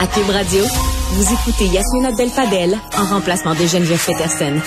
À Cube Radio, vous écoutez Yasmine Abdel-Fadel en remplacement de Geneviève Peterson.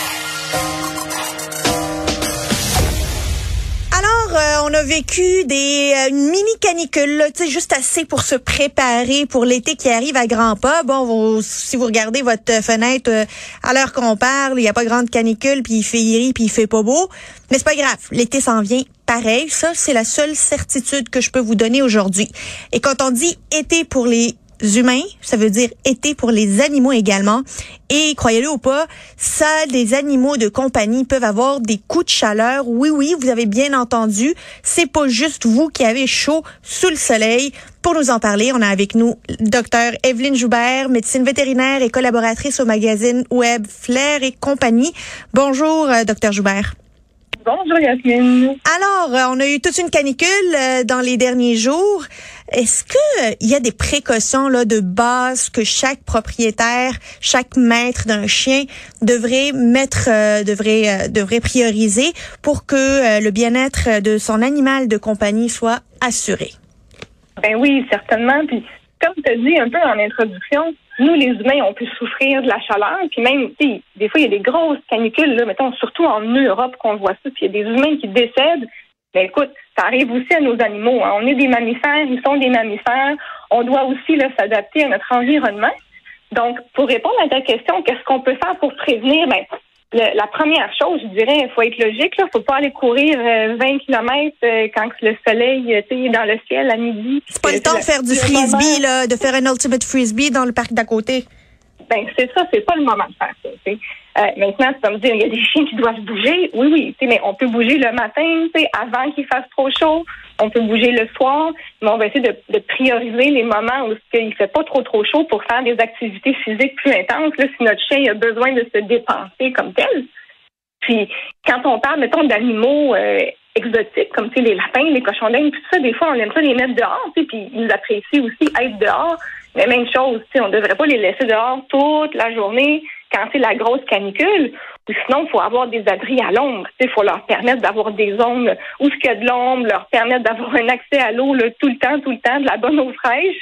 Alors, euh, on a vécu des euh, mini canicule, tu sais, juste assez pour se préparer pour l'été qui arrive à grands pas. Bon, vous- si vous regardez votre fenêtre euh, à l'heure qu'on parle, il n'y a pas grande canicule, puis il fait iri, puis il fait pas beau. Mais c'est pas grave, l'été s'en vient pareil. Ça, c'est la seule certitude que je peux vous donner aujourd'hui. Et quand on dit été pour les humains, ça veut dire été pour les animaux également. Et croyez-le ou pas, ça, des animaux de compagnie peuvent avoir des coups de chaleur. Oui, oui, vous avez bien entendu. C'est pas juste vous qui avez chaud sous le soleil. Pour nous en parler, on a avec nous Dr Evelyne Joubert, médecine vétérinaire et collaboratrice au magazine web Flair et compagnie. Bonjour, euh, Dr Joubert. Bonjour Yasmine. Alors, euh, on a eu toute une canicule euh, dans les derniers jours. Est-ce que euh, il y a des précautions là de base que chaque propriétaire, chaque maître d'un chien devrait mettre, euh, devrait euh, devrait prioriser pour que euh, le bien-être de son animal de compagnie soit assuré? Ben oui, certainement. Puis comme tu as dit un peu en introduction, nous les humains, on peut souffrir de la chaleur. Puis même, des fois il y a des grosses canicules, là, mettons surtout en Europe qu'on voit ça. Puis il y a des humains qui décèdent. Ben écoute, ça arrive aussi à nos animaux. hein. On est des mammifères, ils sont des mammifères. On doit aussi s'adapter à notre environnement. Donc, pour répondre à ta question, qu'est-ce qu'on peut faire pour prévenir? Ben, le- la première chose, je dirais, il faut être logique. Il ne faut pas aller courir euh, 20 km quand le soleil euh, est dans le ciel à midi. C'est pas le temps de faire du frisbee là, de faire un ultimate frisbee dans le parc d'à côté. Ben, c'est ça, c'est pas le moment de faire ça. Euh, maintenant, c'est comme dire, il y a des chiens qui doivent bouger. Oui, oui, tu mais on peut bouger le matin, tu avant qu'il fasse trop chaud. On peut bouger le soir, mais on va essayer de, prioriser les moments où il fait pas trop trop chaud pour faire des activités physiques plus intenses. Là, si notre chien a besoin de se dépenser comme tel. Puis, quand on parle, mettons, d'animaux euh, exotiques, comme tu les lapins, les cochons d'Inde, tout ça, des fois, on aime ça les mettre dehors, tu puis ils apprécient aussi être dehors. Mais même chose, tu on ne devrait pas les laisser dehors toute la journée quand c'est la grosse canicule. Ou sinon, il faut avoir des abris à l'ombre. Il faut leur permettre d'avoir des zones où ce qu'il y a de l'ombre, leur permettre d'avoir un accès à l'eau tout le temps, tout le temps, de la bonne eau fraîche.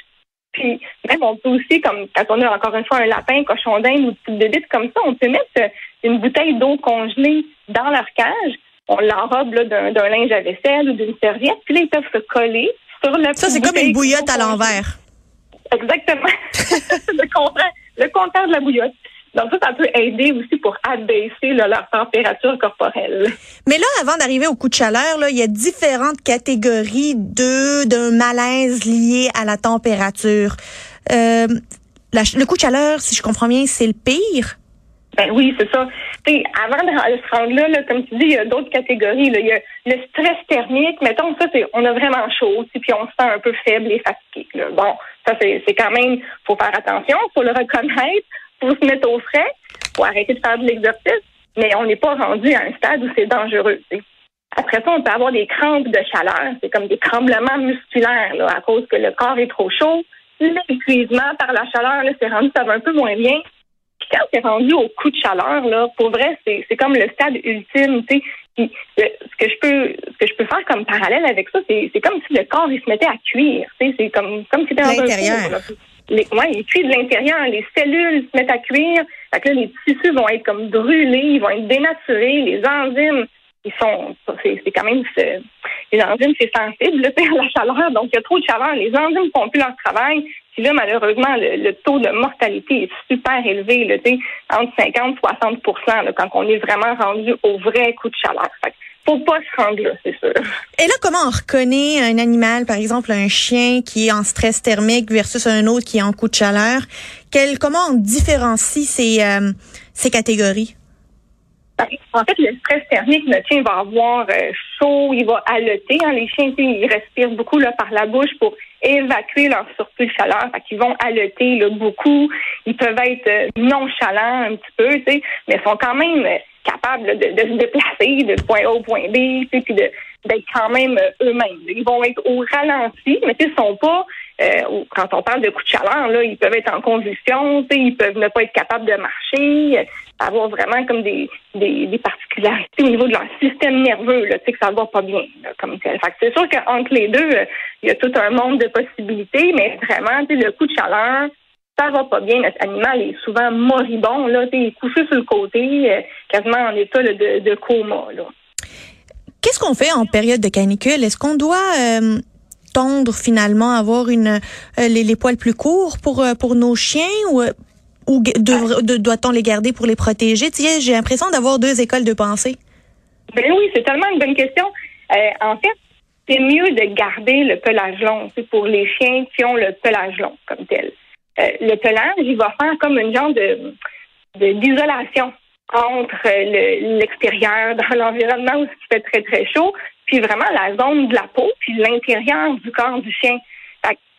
Puis même, on peut aussi, comme quand on a encore une fois un lapin, un cochon d'Inde ou une petite comme ça, on peut mettre euh, une bouteille d'eau congelée dans leur cage. On l'enrobe d'un linge à vaisselle ou d'une serviette. Puis là, ils peuvent se coller sur le Ça, c'est comme une bouillotte à l'envers. Exactement. le contraire, le contraire de la bouillotte. Donc ça, ça peut aider aussi pour abaisser là, leur température corporelle. Mais là, avant d'arriver au coup de chaleur, là, il y a différentes catégories de d'un malaise lié à la température. Euh, la le coup de chaleur, si je comprends bien, c'est le pire? Ben oui, c'est ça. T'sais, avant de se rendre là, là, comme tu dis, il y a d'autres catégories. Là. Il y a le stress thermique. Mettons, ça, c'est on a vraiment chaud, puis on se sent un peu faible et fatigué. Là. Bon, ça, c'est c'est quand même, faut faire attention, faut le reconnaître, faut se mettre au frais, faut arrêter de faire de l'exercice, mais on n'est pas rendu à un stade où c'est dangereux. Après ça, on peut avoir des crampes de chaleur. C'est comme des tremblements musculaires là, à cause que le corps est trop chaud. L'épuisement par la chaleur, là, c'est rendu, ça va un peu moins bien. Puis quand c'est rendu au coup de chaleur, là, pour vrai, c'est, c'est comme le stade ultime, tu sais. Puis, euh, ce que je peux, ce que je peux faire comme parallèle avec ça, c'est, c'est comme si le corps il se mettait à cuire, tu sais. C'est comme, comme si c'était un four. Les, ouais, il cuit de l'intérieur, les cellules se mettent à cuire. Fait que là, les tissus vont être comme brûlés, ils vont être dénaturés, les enzymes, ils sont, c'est, quand même, les enzymes, c'est sensible, là, à la chaleur. Donc, il y a trop de chaleur. Les enzymes font plus leur travail. Puis là, malheureusement, le, taux de mortalité est super élevé, là, entre 50 et 60 là, quand on est vraiment rendu au vrai coup de chaleur. Fait faut pas se rendre là, c'est sûr. Et là, comment on reconnaît un animal, par exemple un chien qui est en stress thermique versus un autre qui est en coup de chaleur? Quel, comment on différencie ces, euh, ces catégories? En fait, le stress thermique, notre chien va avoir euh, chaud, il va haleter. Hein. Les chiens, ils respirent beaucoup là, par la bouche pour évacuer leur surplus de chaleur. Fait qu'ils vont haleter là, beaucoup. Ils peuvent être euh, nonchalants un petit peu, tu sais, mais ils sont quand même euh, capables de, se déplacer de point A au point B, tu sais, puis de d'être quand même eux-mêmes. Ils vont être au ralenti, mais ils sont pas euh, quand on parle de coups de chaleur, ils peuvent être en convulsion, ils peuvent ne pas être capables de marcher, euh, avoir vraiment comme des, des, particularités au niveau de leur système nerveux, que ça va pas bien, c'est sûr qu'entre les deux, euh, il y a tout un monde de possibilités, mais vraiment, le coup de chaleur, ça va pas bien, notre animal est souvent moribond, là, il est couché sur le côté, quasiment en état de, coma. Qu'est-ce qu'on fait en période de canicule? Est-ce qu'on doit tendre finalement, avoir une euh, les, poils plus courts pour, pour nos chiens ou, ou doit-on les garder pour les protéger? J'ai l'impression d'avoir deux écoles de pensée. Ben oui, c'est tellement une bonne question. en fait, c'est mieux de garder le pelage long. C'est pour les chiens qui ont le pelage long comme tel. Euh, le pelage, il va faire comme une genre de d'isolation entre l'extérieur dans l'environnement où il fait très très chaud, puis vraiment la zone de la peau, puis l'intérieur du corps du chien.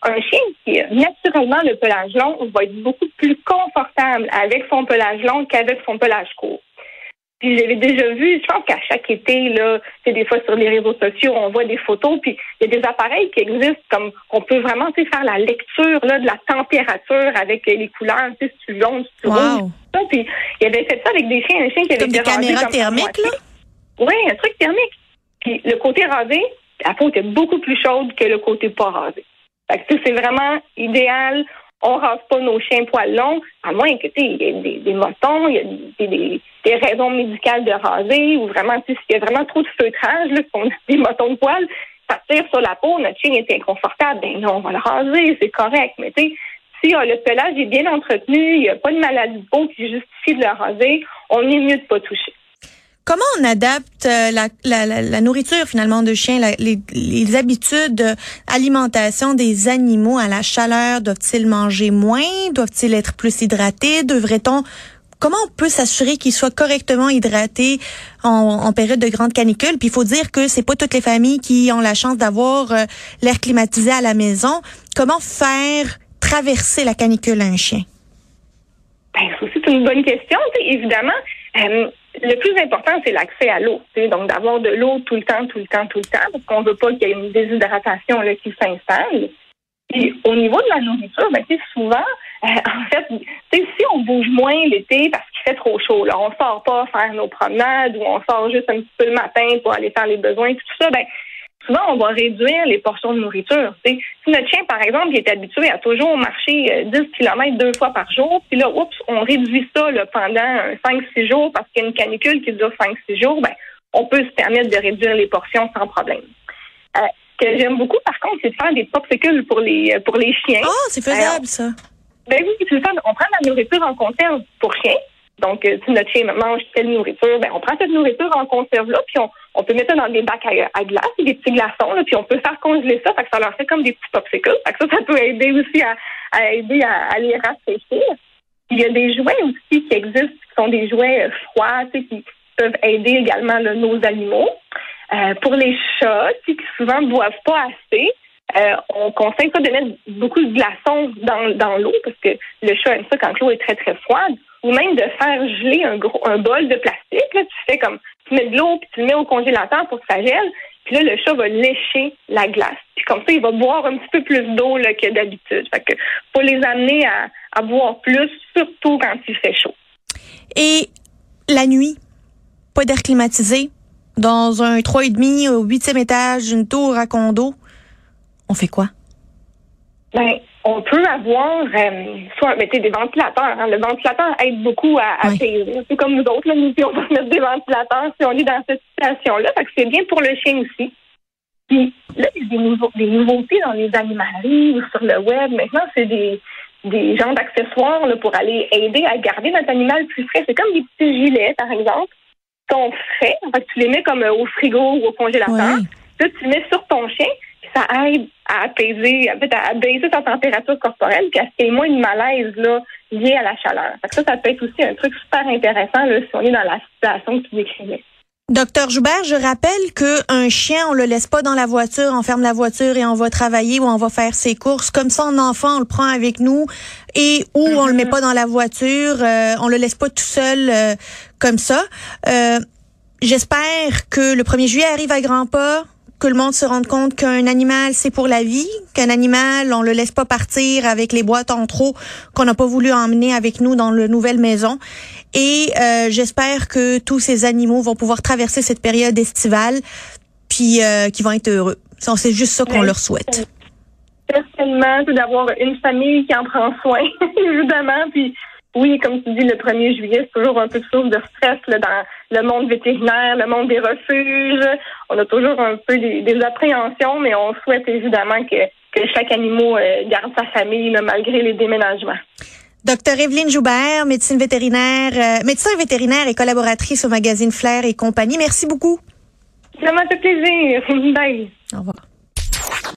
un chien qui a naturellement le pelage long va être beaucoup plus confortable avec son pelage long qu'avec son pelage court. Puis j'avais déjà vu, je pense qu'à chaque été, là, c'est des fois sur les réseaux sociaux, on voit des photos, puis il y a des appareils qui existent comme on peut vraiment faire la lecture là, de la température avec les couleurs, tu sais, si tu si tu rouge. Puis il avait fait ça avec des chiens, un chien qui avait comme des caméras thermiques, là? Oui, un truc thermique. Puis le côté rasé, la peau était beaucoup plus chaude que le côté pas rasé. Fait que c'est vraiment idéal on rase pas nos chiens poils longs, à moins que il y ait des, des motons, il y a des, des, raisons médicales de raser, ou vraiment, s'il y a vraiment trop de feutrage, là, qu'on a des motons de poils, ça tire sur la peau, notre chien est inconfortable, ben non, on va le raser, c'est correct. Mais tu sais, si euh, le pelage est bien entretenu, il n'y a pas de maladie de peau qui justifie de le raser, on est mieux de pas toucher. Comment on adapte euh, la, la, la, nourriture finalement de chiens, les, les, habitudes d'alimentation des animaux à la chaleur? Doivent-ils manger moins? Doivent-ils être plus hydratés? Devrait-on Comment on peut s'assurer qu'ils soient correctement hydratés en, en, période de grande canicule? Puis il faut dire que c'est pas toutes les familles qui ont la chance d'avoir euh, l'air climatisé à la maison. Comment faire traverser la canicule à un chien? Ben, c'est une bonne question. Évidemment, euh, le plus important, c'est l'accès à l'eau. Donc, d'avoir de l'eau tout le temps, tout le temps, tout le temps, parce qu'on veut pas qu'il y ait une déshydratation là, qui s'installe. Puis, au niveau de la nourriture, ben, souvent, euh, en fait, si on bouge moins l'été parce qu'il fait trop chaud, là, on sort pas faire nos promenades ou on sort juste un petit peu le matin pour aller faire les besoins, tout ça, ben, souvent, on va réduire les portions de nourriture. Si notre chien, par exemple, est habitué à toujours marcher 10 euh, km deux fois par jour, puis là, oups, on réduit ça là, pendant 5-6 jours parce qu'il y a une canicule qui dure 5-6 jours, ben, on peut se permettre de réduire les portions sans problème. Euh, ce que j'aime beaucoup, par contre, c'est de faire des popsicles pour les pour les chiens. Oh, c'est faisable, ça. Ben oui, c'est On prend de la nourriture en conserve pour chiens. Donc, euh, si notre chien mange telle nourriture, ben, on prend cette nourriture en conserve-là, puis on, on peut mettre ça dans des bacs à, glace, des petits glaçons, puis on peut faire congeler ça, fait que ça leur fait comme des petits popsicles. Ça, ça peut aider aussi à, aider à, les rafraîchir. Il y a des jouets aussi qui existent, qui sont des jouets froids, qui peuvent aider également nos animaux. Euh, pour les chats, qui souvent boivent pas assez, euh, on conseille pas de mettre beaucoup de glaçons dans, dans l'eau parce que le chat aime ça quand l'eau est très très froide ou même de faire geler un gros un bol de plastique. Là, tu fais comme tu mets de l'eau puis tu le mets au congélateur pour que ça gèle. Puis là, le chat va lécher la glace. Puis comme ça, il va boire un petit peu plus d'eau que d'habitude. Fait que faut les amener à, à boire plus, surtout quand il fait chaud. Et la nuit, pas d'air climatisé, dans un 3,5 au 8e étage, d'une tour à condo, on fait quoi? Ben, on peut avoir euh, soit mettez des ventilateurs. Hein. Le ventilateur aide beaucoup à, à C'est comme nous autres, là, nous on va mettre des ventilateurs si on est dans cette situation-là. Fait que c'est bien pour le chien aussi. Puis là, il y a des, nouveaux, des nouveautés dans les animaleries ou sur le web. Maintenant, c'est des, des genres d'accessoires pour aller aider à garder notre animal plus frais. C'est comme des petits gilets, par exemple, qui sont frais. En fait, tu les mets comme euh, au frigo ou au congélateur. Là, tu les mets sur ton chien ça aide à apaiser, en fait, à baisser sa température corporelle, puis à ce qu'il y ait moins de malaise là, lié à la chaleur. ça, ça peut être aussi un truc super intéressant là, si on est dans la situation que tu décrivais. Docteur Joubert, je rappelle qu'un chien, on le laisse pas dans la voiture, on ferme la voiture et on va travailler ou on va faire ses courses. Comme ça, un enfant, on le prend avec nous et ou on le met mm-hmm. pas dans la voiture, euh, on le laisse pas tout seul euh, comme ça. Euh, J'espère que le 1er juillet arrive à grands pas que le monde se rende compte qu'un animal, c'est pour la vie, qu'un animal, on le laisse pas partir avec les boîtes en trop qu'on n'a pas voulu emmener avec nous dans la nouvelle maison. Et euh, j'espère que tous ces animaux vont pouvoir traverser cette période estivale, puis euh, qu'ils vont être heureux. C'est juste ça qu'on leur souhaite. certainement d'avoir une famille qui en prend soin, évidemment. Puis oui, comme tu dis, le 1er juillet, c'est toujours un peu de source de stress là, dans le monde vétérinaire, le monde des refuges. On a toujours un peu des, appréhensions, mais on souhaite évidemment que, que chaque animal euh, garde sa famille malgré les déménagements. Docteur Evelyne Joubert, médecine vétérinaire, euh, médecin vétérinaire et collaboratrice au magazine Flair et compagnie. Merci beaucoup. Ça m'a fait plaisir. Bye. Au revoir.